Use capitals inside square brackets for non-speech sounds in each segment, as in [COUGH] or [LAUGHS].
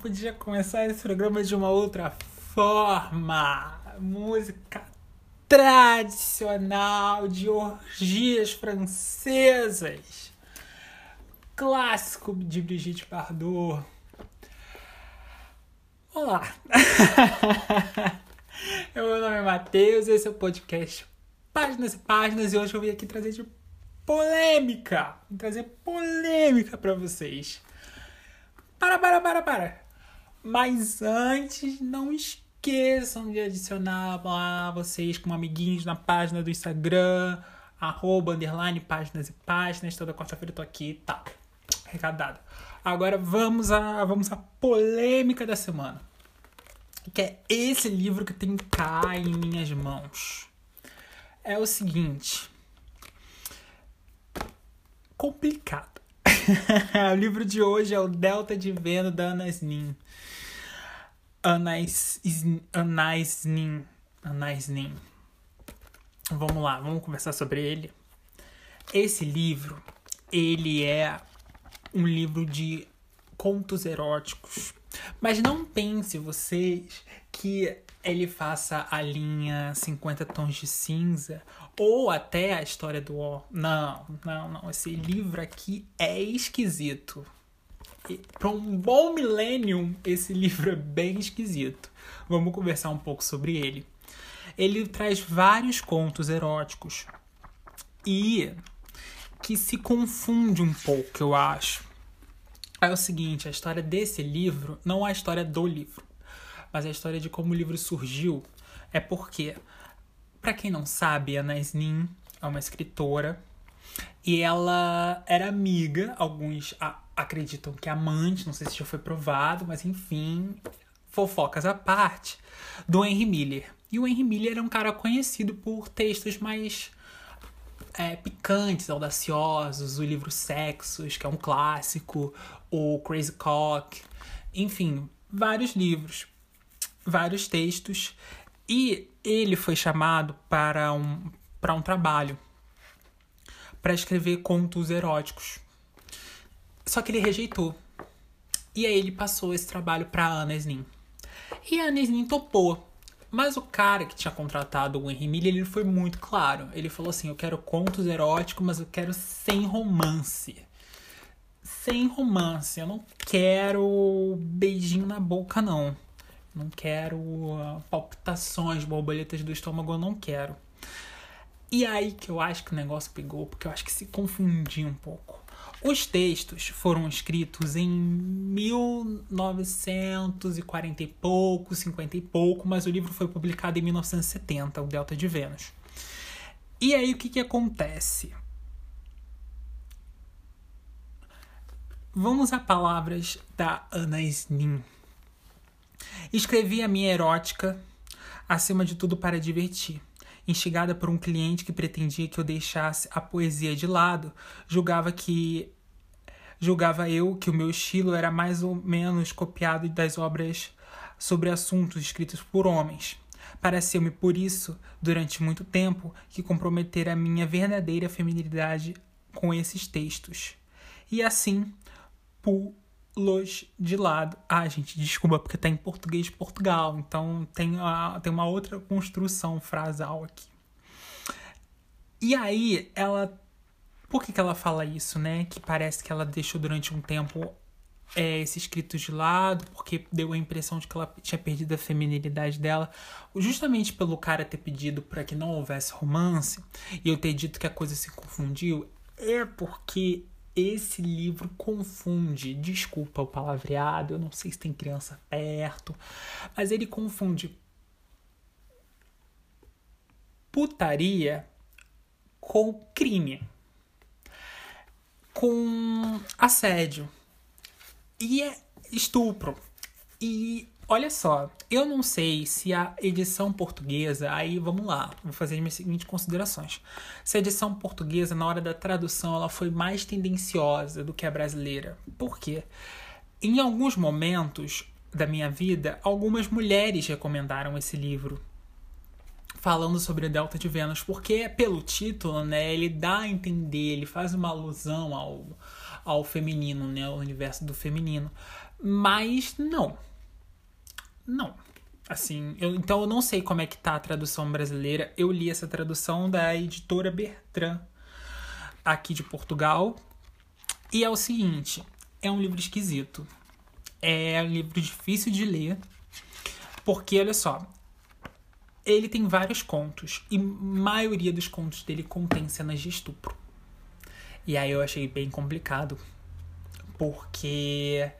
podia começar esse programa de uma outra forma. Música tradicional de orgias francesas. Clássico de Brigitte Bardot. Olá. [LAUGHS] Meu nome é Matheus, esse é o podcast Páginas e Páginas e hoje eu vim aqui trazer de polêmica. Trazer polêmica para vocês. Para, para, para, para. Mas antes, não esqueçam de adicionar lá vocês como amiguinhos na página do Instagram, arroba, underline, páginas e páginas. Toda quarta-feira eu tô aqui, tá. Recado dado. Agora vamos a, vamos à polêmica da semana. Que é esse livro que tem cá em minhas mãos. É o seguinte. Complicado. [LAUGHS] o livro de hoje é o Delta de Vênus da Anais Nin. Anais, Anais Nin. Anais Nin. Vamos lá, vamos conversar sobre ele. Esse livro, ele é um livro de contos eróticos. Mas não pense vocês que ele faça a linha 50 tons de cinza ou até a história do O. Não, não, não. Esse livro aqui é esquisito. Para um bom millennium, esse livro é bem esquisito. Vamos conversar um pouco sobre ele. Ele traz vários contos eróticos e que se confunde um pouco, eu acho. É o seguinte, a história desse livro não é a história do livro, mas é a história de como o livro surgiu. É porque, para quem não sabe, a Anais Nin é uma escritora e ela era amiga, alguns acreditam que amante, não sei se já foi provado, mas enfim, fofocas à parte, do Henry Miller. E o Henry Miller é um cara conhecido por textos mais é, picantes, audaciosos, o livro Sexos, que é um clássico, o Crazy Cock, enfim, vários livros, vários textos. E ele foi chamado para um, para um trabalho para escrever contos eróticos. Só que ele rejeitou. E aí ele passou esse trabalho para Ana Snin. E a Ana topou. Mas o cara que tinha contratado o Henry Miller, ele foi muito claro. Ele falou assim: "Eu quero contos eróticos, mas eu quero sem romance." Sem romance. Eu não quero beijinho na boca não. Não quero uh, palpitações, borboletas do estômago, eu não quero. E aí que eu acho que o negócio pegou, porque eu acho que se confundiu um pouco. Os textos foram escritos em 1940 e pouco, 50 e pouco, mas o livro foi publicado em 1970, O Delta de Vênus. E aí o que, que acontece? Vamos a palavras da Ana Snin. Escrevi a minha erótica, acima de tudo para divertir instigada por um cliente que pretendia que eu deixasse a poesia de lado, julgava que julgava eu que o meu estilo era mais ou menos copiado das obras sobre assuntos escritos por homens. Pareceu-me por isso, durante muito tempo, que comprometer a minha verdadeira feminilidade com esses textos. E assim, pulos de lado. Ah, gente, desculpa, porque tá em português de Portugal, então tem, a, tem uma outra construção frasal aqui. E aí, ela. Por que, que ela fala isso, né? Que parece que ela deixou durante um tempo é, esse escrito de lado, porque deu a impressão de que ela tinha perdido a feminilidade dela, justamente pelo cara ter pedido para que não houvesse romance e eu ter dito que a coisa se confundiu, é porque esse livro confunde, desculpa o palavreado, eu não sei se tem criança perto, mas ele confunde putaria com crime, com assédio e é estupro. E olha só, eu não sei se a edição portuguesa, aí vamos lá, vou fazer as minhas seguintes considerações. Se a edição portuguesa, na hora da tradução, ela foi mais tendenciosa do que a brasileira. Por quê? Em alguns momentos da minha vida, algumas mulheres recomendaram esse livro falando sobre Delta de Vênus, porque pelo título, né, ele dá a entender, ele faz uma alusão ao, ao feminino, né, ao universo do feminino. Mas não. Não. Assim, eu, então eu não sei como é que tá a tradução brasileira. Eu li essa tradução da editora Bertrand, aqui de Portugal. E é o seguinte, é um livro esquisito. É um livro difícil de ler. Porque, olha só, ele tem vários contos. E maioria dos contos dele contém cenas de estupro. E aí eu achei bem complicado. Porque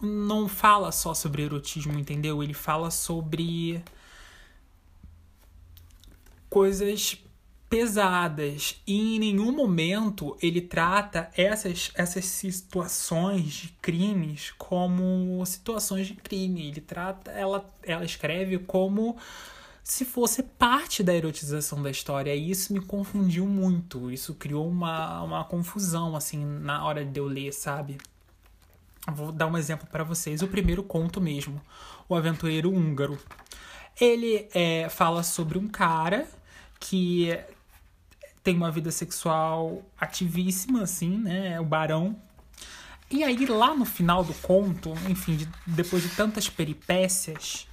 não fala só sobre erotismo, entendeu? Ele fala sobre coisas pesadas e em nenhum momento ele trata essas, essas situações de crimes como situações de crime. Ele trata, ela, ela escreve como se fosse parte da erotização da história. E isso me confundiu muito. Isso criou uma, uma confusão, assim, na hora de eu ler, sabe? Vou dar um exemplo para vocês. O primeiro conto mesmo, O Aventureiro Húngaro. Ele é, fala sobre um cara que tem uma vida sexual ativíssima, assim, né? É o barão. E aí, lá no final do conto, enfim, de, depois de tantas peripécias,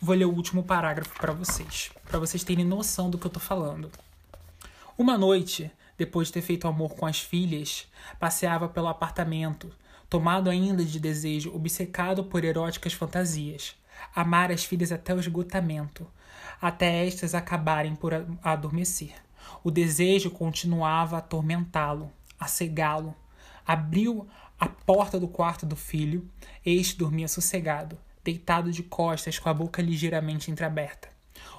vou ler o último parágrafo para vocês, para vocês terem noção do que eu tô falando. Uma noite, depois de ter feito amor com as filhas, passeava pelo apartamento, tomado ainda de desejo, obcecado por eróticas fantasias. Amar as filhas até o esgotamento, até estas acabarem por adormecer. O desejo continuava a atormentá-lo, a cegá-lo. Abriu a porta do quarto do filho, este dormia sossegado, deitado de costas com a boca ligeiramente entreaberta.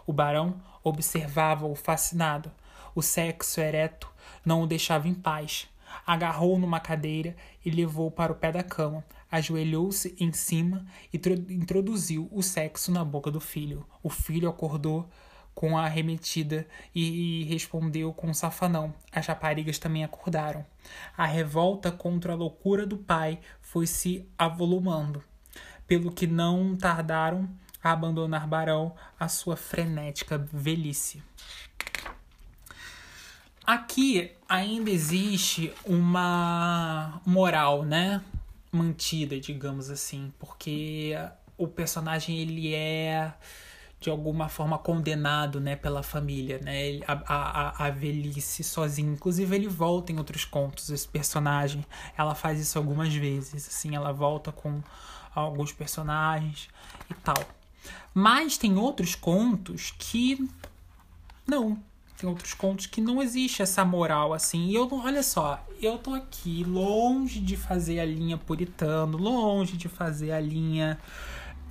O barão observava-o fascinado. O sexo ereto não o deixava em paz agarrou numa cadeira e levou para o pé da cama. Ajoelhou-se em cima e introduziu o sexo na boca do filho. O filho acordou com a arremetida e, respondeu com um safanão. As raparigas também acordaram. A revolta contra a loucura do pai foi se avolumando, pelo que não tardaram a abandonar Barão a sua frenética velhice. Aqui ainda existe uma moral, né? Mantida, digamos assim, porque o personagem ele é de alguma forma condenado, né, pela família, né, a, a, a velhice sozinho. Inclusive ele volta em outros contos esse personagem. Ela faz isso algumas vezes, assim, ela volta com alguns personagens e tal. Mas tem outros contos que não, tem outros contos que não existe essa moral assim. E eu não, olha só, eu tô aqui longe de fazer a linha puritano, longe de fazer a linha.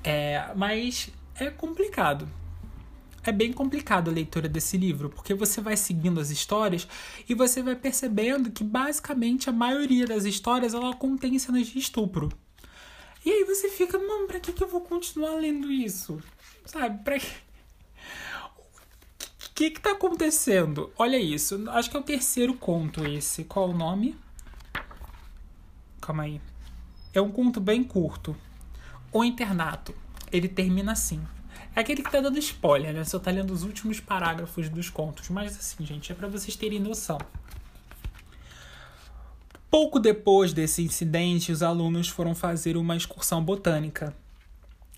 É, mas é complicado. É bem complicado a leitura desse livro, porque você vai seguindo as histórias e você vai percebendo que basicamente a maioria das histórias ela contém cenas de estupro. E aí você fica, mano, pra que, que eu vou continuar lendo isso? Sabe? Pra que que tá acontecendo? Olha isso. Acho que é o terceiro conto esse. Qual o nome? Calma aí. É um conto bem curto. O Internato. Ele termina assim. É aquele que tá dando spoiler, né? Só tá lendo os últimos parágrafos dos contos. Mas assim, gente, é para vocês terem noção. Pouco depois desse incidente, os alunos foram fazer uma excursão botânica.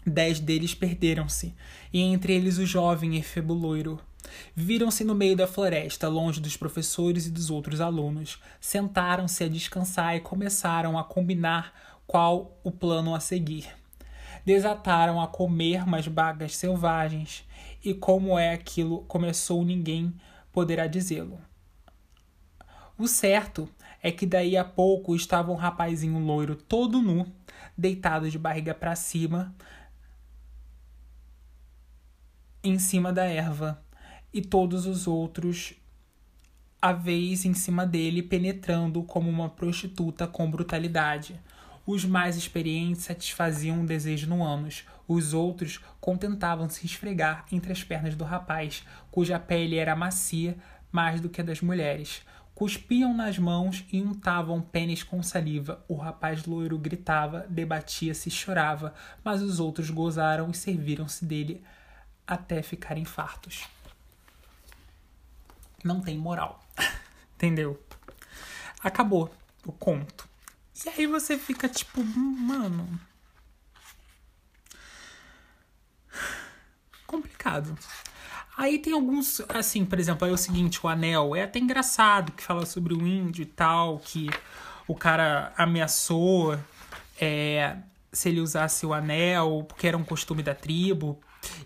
Dez deles perderam-se, e entre eles o jovem Efebo Loiro, Viram-se no meio da floresta, longe dos professores e dos outros alunos. Sentaram-se a descansar e começaram a combinar qual o plano a seguir. Desataram a comer umas bagas selvagens, e como é aquilo começou ninguém poderá dizê-lo. O certo é que daí a pouco estava um rapazinho loiro todo nu, deitado de barriga para cima, em cima da erva, e todos os outros a vez em cima dele, penetrando como uma prostituta com brutalidade. Os mais experientes satisfaziam um desejo no ânus, os outros contentavam-se esfregar entre as pernas do rapaz, cuja pele era macia mais do que a das mulheres. Cuspiam nas mãos e untavam pênis com saliva. O rapaz loiro gritava, debatia-se e chorava, mas os outros gozaram e serviram-se dele até ficarem fartos não tem moral. [LAUGHS] Entendeu? Acabou o conto. E aí você fica tipo, mano. Complicado. Aí tem alguns, assim, por exemplo, é o seguinte, o anel é até engraçado que fala sobre o índio e tal, que o cara ameaçou é, se ele usasse o anel, porque era um costume da tribo.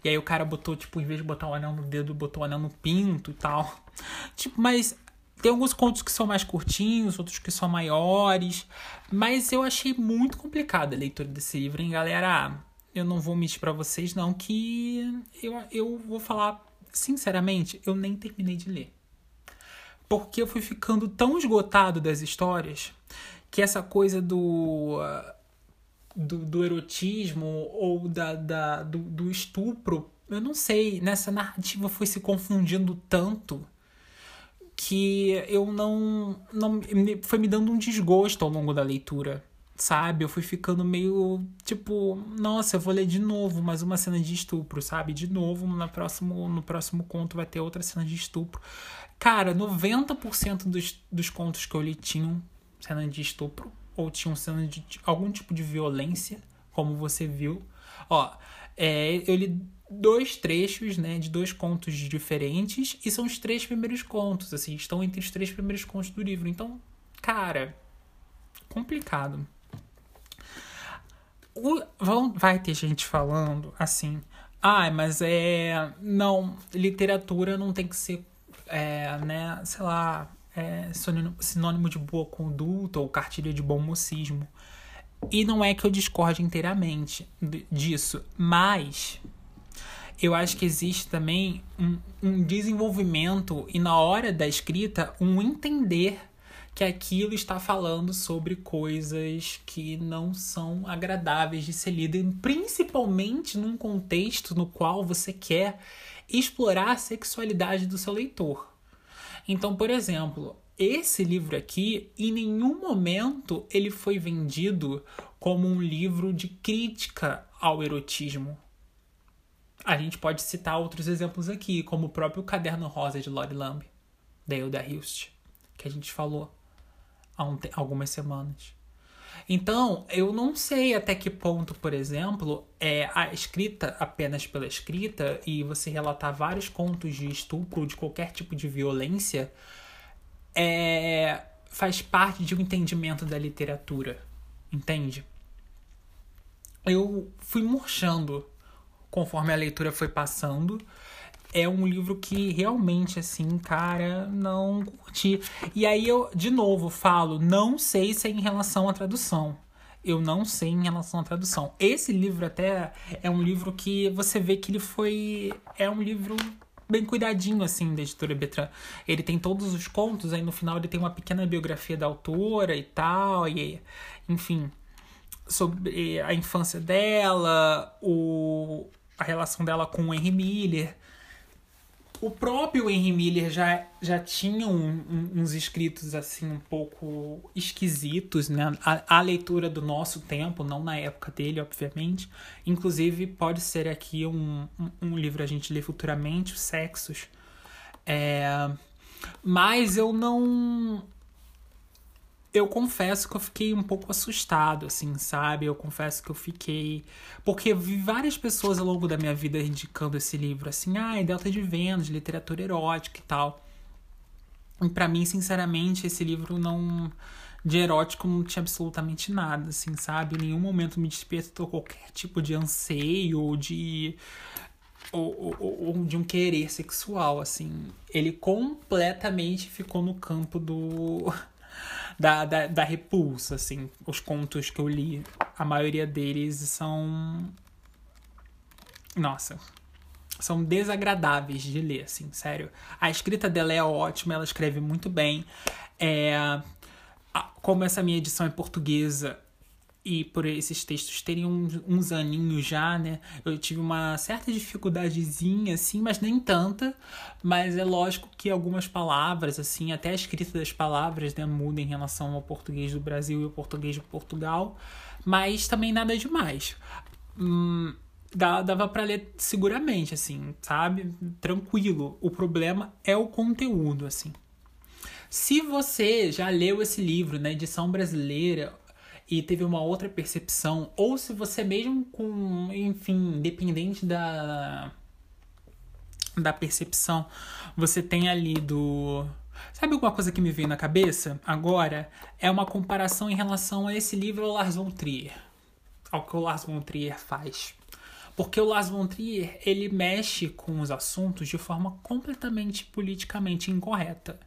E aí o cara botou, tipo, em vez de botar o anel no dedo, botou o anel no pinto e tal. Tipo, mas tem alguns contos que são mais curtinhos, outros que são maiores. Mas eu achei muito complicada a leitura desse livro, hein, galera? Eu não vou mentir para vocês, não, que eu, eu vou falar sinceramente, eu nem terminei de ler. Porque eu fui ficando tão esgotado das histórias que essa coisa do. Do, do erotismo ou da, da do, do estupro, eu não sei, nessa narrativa foi se confundindo tanto que eu não, não foi me dando um desgosto ao longo da leitura, sabe? Eu fui ficando meio tipo, nossa, eu vou ler de novo mais uma cena de estupro, sabe? De novo, no próximo, no próximo conto vai ter outra cena de estupro. Cara, 90% dos, dos contos que eu li tinham cena de estupro ou tinham cena de, algum tipo de violência, como você viu. Ó, é, eu li dois trechos, né, de dois contos diferentes e são os três primeiros contos, assim, estão entre os três primeiros contos do livro. Então, cara, complicado. O, vão, vai ter gente falando assim, ah, mas é. Não, literatura não tem que ser, é, né, sei lá, é, sinônimo de boa conduta ou cartilha de bom mocismo. E não é que eu discorde inteiramente disso, mas eu acho que existe também um, um desenvolvimento e na hora da escrita um entender que aquilo está falando sobre coisas que não são agradáveis de ser lido, principalmente num contexto no qual você quer explorar a sexualidade do seu leitor. Então, por exemplo, esse livro aqui, em nenhum momento ele foi vendido como um livro de crítica ao erotismo. A gente pode citar outros exemplos aqui, como o próprio Caderno Rosa de Lori Lamb, da Hilda Hilst, que a gente falou há um algumas semanas. Então, eu não sei até que ponto, por exemplo, é a escrita apenas pela escrita e você relatar vários contos de estupro de qualquer tipo de violência é, faz parte de um entendimento da literatura, entende? Eu fui murchando conforme a leitura foi passando. É um livro que realmente, assim, cara, não curti. E aí eu, de novo, falo, não sei se é em relação à tradução. Eu não sei em relação à tradução. Esse livro até é um livro que você vê que ele foi. É um livro bem cuidadinho, assim, da editora Betran. Ele tem todos os contos, aí no final ele tem uma pequena biografia da autora e tal, e enfim, sobre a infância dela, o, a relação dela com o Henry Miller. O próprio Henry Miller já, já tinha um, um, uns escritos assim um pouco esquisitos, né? A, a, leitura do nosso tempo, não na época dele, obviamente. Inclusive, pode ser aqui um, um, livro a gente lê futuramente, Os Sexos. É, mas eu não eu confesso que eu fiquei um pouco assustado, assim, sabe? Eu confesso que eu fiquei. Porque vi várias pessoas ao longo da minha vida indicando esse livro, assim, ah, Delta de Vênus, literatura erótica e tal. E pra mim, sinceramente, esse livro não. De erótico não tinha absolutamente nada, assim, sabe? Em nenhum momento me despertou qualquer tipo de anseio ou de. Ou, ou, ou de um querer sexual, assim. Ele completamente ficou no campo do da, da, da repulsa, assim. Os contos que eu li, a maioria deles são. Nossa. São desagradáveis de ler, assim, sério. A escrita dela é ótima, ela escreve muito bem. É, como essa minha edição é portuguesa, e por esses textos terem uns, uns aninhos já, né? Eu tive uma certa dificuldadezinha, assim, mas nem tanta. Mas é lógico que algumas palavras, assim, até a escrita das palavras, né, muda em relação ao português do Brasil e ao português de Portugal. Mas também nada demais. Hum, dava para ler seguramente, assim, sabe? Tranquilo. O problema é o conteúdo, assim. Se você já leu esse livro na edição brasileira e teve uma outra percepção, ou se você mesmo com, enfim, independente da da percepção, você tem ali do Sabe alguma coisa que me veio na cabeça agora? É uma comparação em relação a esse livro ao Lars von Trier, ao que o Lars von Trier faz. Porque o Lars von Trier, ele mexe com os assuntos de forma completamente politicamente incorreta.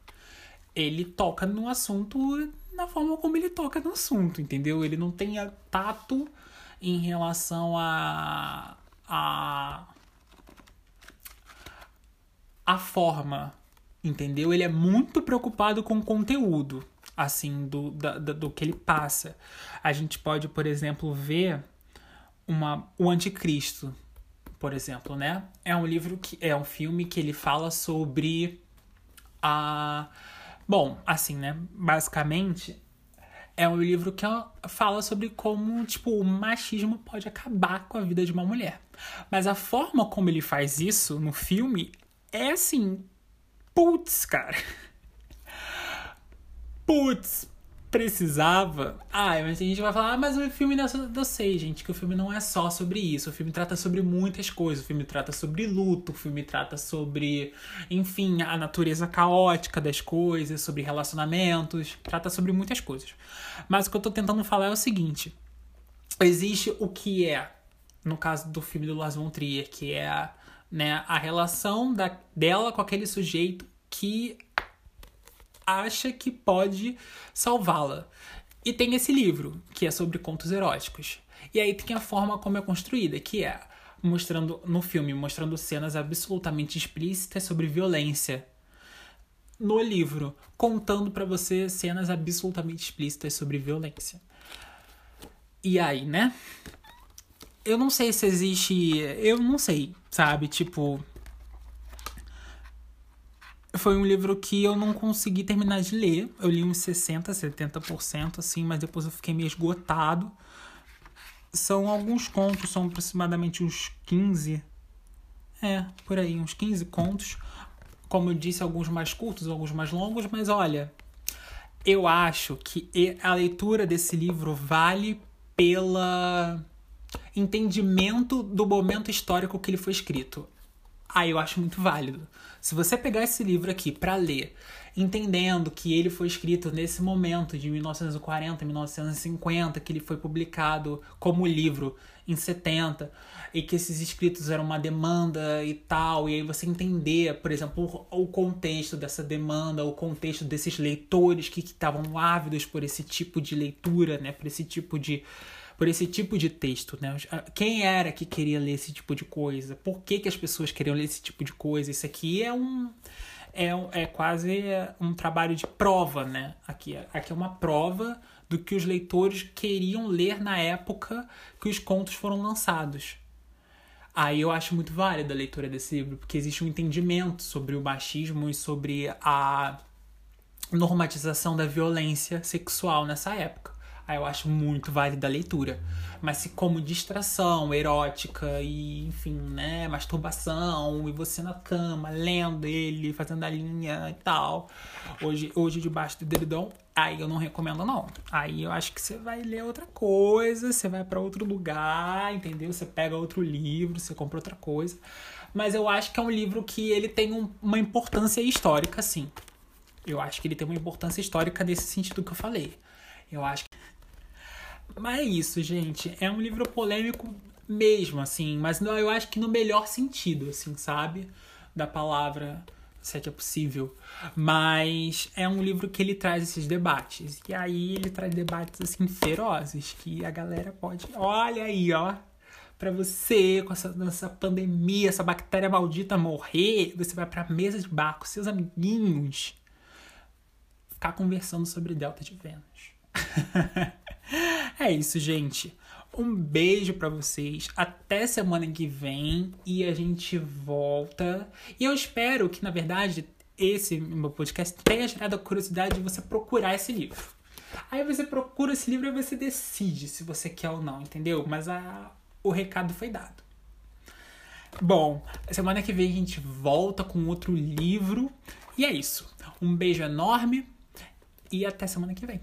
Ele toca no assunto na forma como ele toca no assunto, entendeu? Ele não tem tato em relação a a a forma, entendeu? Ele é muito preocupado com o conteúdo, assim, do, da, do que ele passa. A gente pode, por exemplo, ver uma, o Anticristo, por exemplo, né? É um livro que é um filme que ele fala sobre a bom, assim, né? Basicamente é um livro que fala sobre como, tipo, o machismo pode acabar com a vida de uma mulher. Mas a forma como ele faz isso no filme é assim, putz, cara. [LAUGHS] Putz, precisava. Ah, mas a gente vai falar, ah, mas o filme não é só. Eu sei, gente, que o filme não é só sobre isso. O filme trata sobre muitas coisas. O filme trata sobre luto, o filme trata sobre, enfim, a natureza caótica das coisas, sobre relacionamentos, trata sobre muitas coisas. Mas o que eu tô tentando falar é o seguinte: existe o que é, no caso do filme do Lars von Trier, que é né, a relação da, dela com aquele sujeito que acha que pode salvá-la. E tem esse livro, que é sobre contos eróticos. E aí tem a forma como é construída, que é mostrando no filme, mostrando cenas absolutamente explícitas sobre violência. No livro, contando para você cenas absolutamente explícitas sobre violência. E aí, né? Eu não sei se existe. Eu não sei, sabe? Tipo, foi um livro que eu não consegui terminar de ler. Eu li uns 60, 70%, assim, mas depois eu fiquei meio esgotado. São alguns contos, são aproximadamente uns 15. É, por aí, uns 15 contos. Como eu disse, alguns mais curtos, alguns mais longos, mas olha, eu acho que a leitura desse livro vale pela entendimento do momento histórico que ele foi escrito. Aí eu acho muito válido. Se você pegar esse livro aqui para ler, entendendo que ele foi escrito nesse momento de 1940, 1950, que ele foi publicado como livro em 70 e que esses escritos eram uma demanda e tal, e aí você entender, por exemplo, o, contexto dessa demanda, o contexto desses leitores que estavam ávidos por esse tipo de leitura, né, por esse tipo de por esse tipo de texto, né? Quem era que queria ler esse tipo de coisa? Por que, que as pessoas queriam ler esse tipo de coisa? Isso aqui é um é, é quase um trabalho de prova, né? Aqui, aqui é uma prova do que os leitores queriam ler na época que os contos foram lançados. Aí eu acho muito válida a leitura desse livro, porque existe um entendimento sobre o machismo e sobre a normatização da violência sexual nessa época. Aí eu acho muito válida a leitura. Mas se como distração erótica e, enfim, né, masturbação e você na cama, lendo ele, fazendo a linha e tal, hoje, hoje debaixo do dedão, aí eu não recomendo não. Aí eu acho que você vai ler outra coisa, você vai para outro lugar, entendeu? Você pega outro livro, você compra outra coisa. Mas eu acho que é um livro que ele tem um, uma importância histórica, sim. Eu acho que ele tem uma importância histórica nesse sentido que eu falei. Eu acho mas é isso, gente. É um livro polêmico mesmo, assim. Mas não, eu acho que no melhor sentido, assim, sabe? Da palavra, se é que é possível. Mas é um livro que ele traz esses debates. E aí ele traz debates, assim, ferozes. Que a galera pode... Olha aí, ó. Pra você, com essa, essa pandemia, essa bactéria maldita morrer, você vai pra mesa de bar com seus amiguinhos. Ficar conversando sobre Delta de Vênus. [LAUGHS] é isso, gente. Um beijo para vocês. Até semana que vem e a gente volta. E eu espero que, na verdade, esse meu podcast tenha gerado a curiosidade de você procurar esse livro. Aí você procura esse livro e você decide se você quer ou não, entendeu? Mas a, o recado foi dado. Bom, semana que vem a gente volta com outro livro. E é isso. Um beijo enorme e até semana que vem.